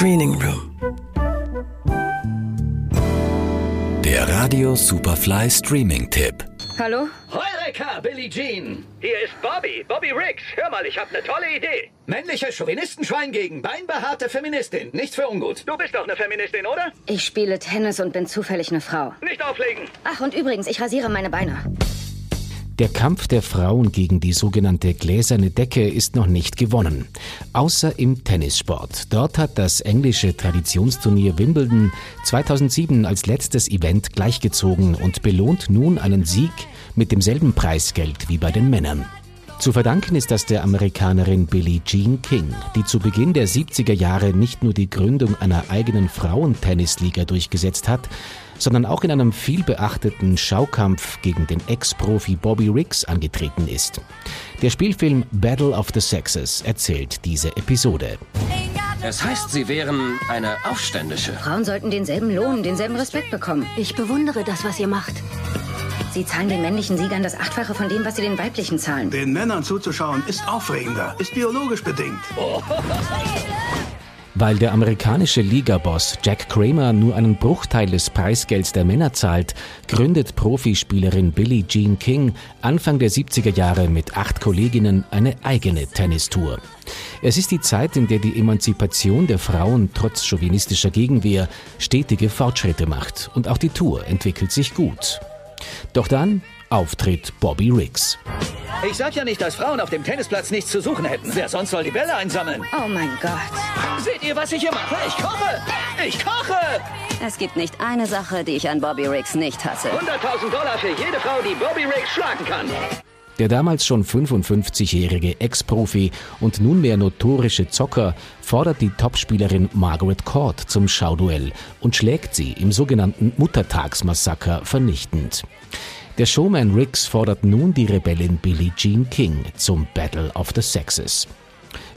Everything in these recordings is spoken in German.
Screening Room. Der Radio Superfly Streaming Tipp. Hallo? Heureka, Billie Jean! Hier ist Bobby, Bobby Riggs. Hör mal, ich habe eine tolle Idee. Männliches Chauvinistenschwein gegen beinbehaarte Feministin. Nichts für ungut. Du bist doch eine Feministin, oder? Ich spiele Tennis und bin zufällig eine Frau. Nicht auflegen. Ach, und übrigens, ich rasiere meine Beine. Der Kampf der Frauen gegen die sogenannte gläserne Decke ist noch nicht gewonnen. Außer im Tennissport. Dort hat das englische Traditionsturnier Wimbledon 2007 als letztes Event gleichgezogen und belohnt nun einen Sieg mit demselben Preisgeld wie bei den Männern. Zu verdanken ist das der Amerikanerin Billie Jean King, die zu Beginn der 70er Jahre nicht nur die Gründung einer eigenen Frauentennisliga durchgesetzt hat, sondern auch in einem vielbeachteten Schaukampf gegen den Ex-Profi Bobby Riggs angetreten ist. Der Spielfilm Battle of the Sexes erzählt diese Episode. Es heißt, Sie wären eine Aufständische. Frauen sollten denselben Lohn, denselben Respekt bekommen. Ich bewundere das, was ihr macht. Sie zahlen den männlichen Siegern das Achtfache von dem, was sie den weiblichen zahlen. Den Männern zuzuschauen ist aufregender, ist biologisch bedingt. Weil der amerikanische Ligaboss Jack Kramer nur einen Bruchteil des Preisgelds der Männer zahlt, gründet Profispielerin Billie Jean King Anfang der 70er Jahre mit acht Kolleginnen eine eigene Tennistour. Es ist die Zeit, in der die Emanzipation der Frauen trotz chauvinistischer Gegenwehr stetige Fortschritte macht und auch die Tour entwickelt sich gut. Doch dann auftritt Bobby Riggs. Ich sag ja nicht, dass Frauen auf dem Tennisplatz nichts zu suchen hätten. Wer sonst soll die Bälle einsammeln? Oh mein Gott. Seht ihr, was ich hier mache? Ich koche! Ich koche! Es gibt nicht eine Sache, die ich an Bobby Riggs nicht hasse. 100.000 Dollar für jede Frau, die Bobby Riggs schlagen kann. Der damals schon 55-jährige Ex-Profi und nunmehr notorische Zocker fordert die Topspielerin Margaret Court zum Schauduell und schlägt sie im sogenannten Muttertagsmassaker vernichtend. Der Showman Riggs fordert nun die Rebellin Billie Jean King zum Battle of the Sexes.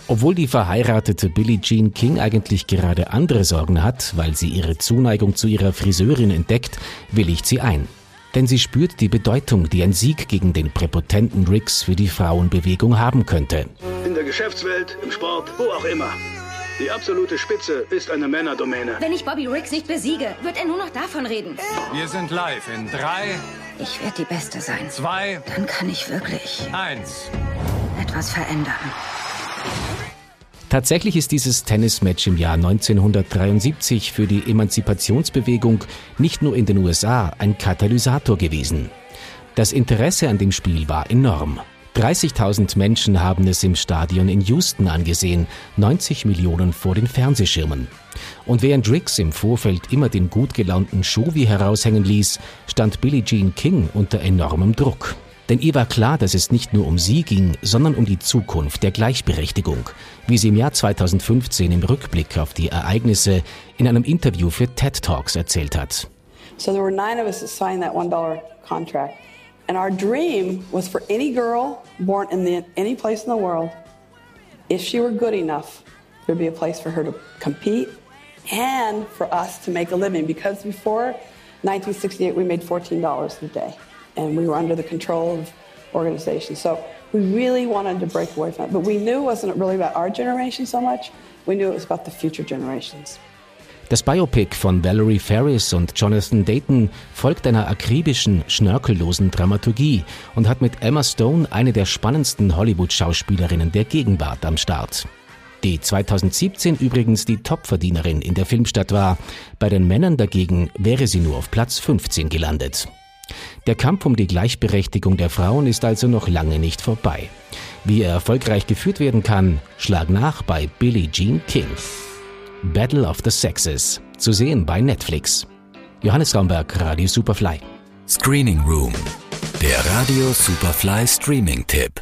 Obwohl die verheiratete Billie Jean King eigentlich gerade andere Sorgen hat, weil sie ihre Zuneigung zu ihrer Friseurin entdeckt, willigt sie ein. Denn sie spürt die Bedeutung, die ein Sieg gegen den präpotenten Riggs für die Frauenbewegung haben könnte. In der Geschäftswelt, im Sport, wo auch immer. Die absolute Spitze ist eine Männerdomäne. Wenn ich Bobby Riggs nicht besiege, wird er nur noch davon reden. Wir sind live in 3, Ich werde die Beste sein. 2, Dann kann ich wirklich 1. etwas verändern. Tatsächlich ist dieses Tennismatch im Jahr 1973 für die Emanzipationsbewegung nicht nur in den USA ein Katalysator gewesen. Das Interesse an dem Spiel war enorm. 30.000 Menschen haben es im Stadion in Houston angesehen, 90 Millionen vor den Fernsehschirmen. Und während Riggs im Vorfeld immer den gut gelaunten Chauvi heraushängen ließ, stand Billie Jean King unter enormem Druck. Denn ihr war klar, dass es nicht nur um sie ging, sondern um die Zukunft der Gleichberechtigung, wie sie im Jahr 2015 im Rückblick auf die Ereignisse in einem Interview für TED Talks erzählt hat. So there were nine of us that signed that one dollar contract. And our dream was for any girl born in the, any place in the world, if she were good enough, there'd be a place for her to compete and for us to make a living. Because before 1968, we made $14 a day. And we were under the control of organizations. So we really wanted to break away from it. But we knew it wasn't really about our generation so much. We knew it was about the future generations. Das Biopic von Valerie Ferris und Jonathan Dayton folgt einer akribischen, schnörkellosen Dramaturgie und hat mit Emma Stone eine der spannendsten Hollywood-Schauspielerinnen der Gegenwart am Start. Die 2017 übrigens die Topverdienerin in der Filmstadt war. Bei den Männern dagegen wäre sie nur auf Platz 15 gelandet. Der Kampf um die Gleichberechtigung der Frauen ist also noch lange nicht vorbei. Wie er erfolgreich geführt werden kann, schlag nach bei Billie Jean King. Battle of the Sexes, zu sehen bei Netflix. Johannes Raumberg, Radio Superfly. Screening Room. Der Radio Superfly Streaming Tipp.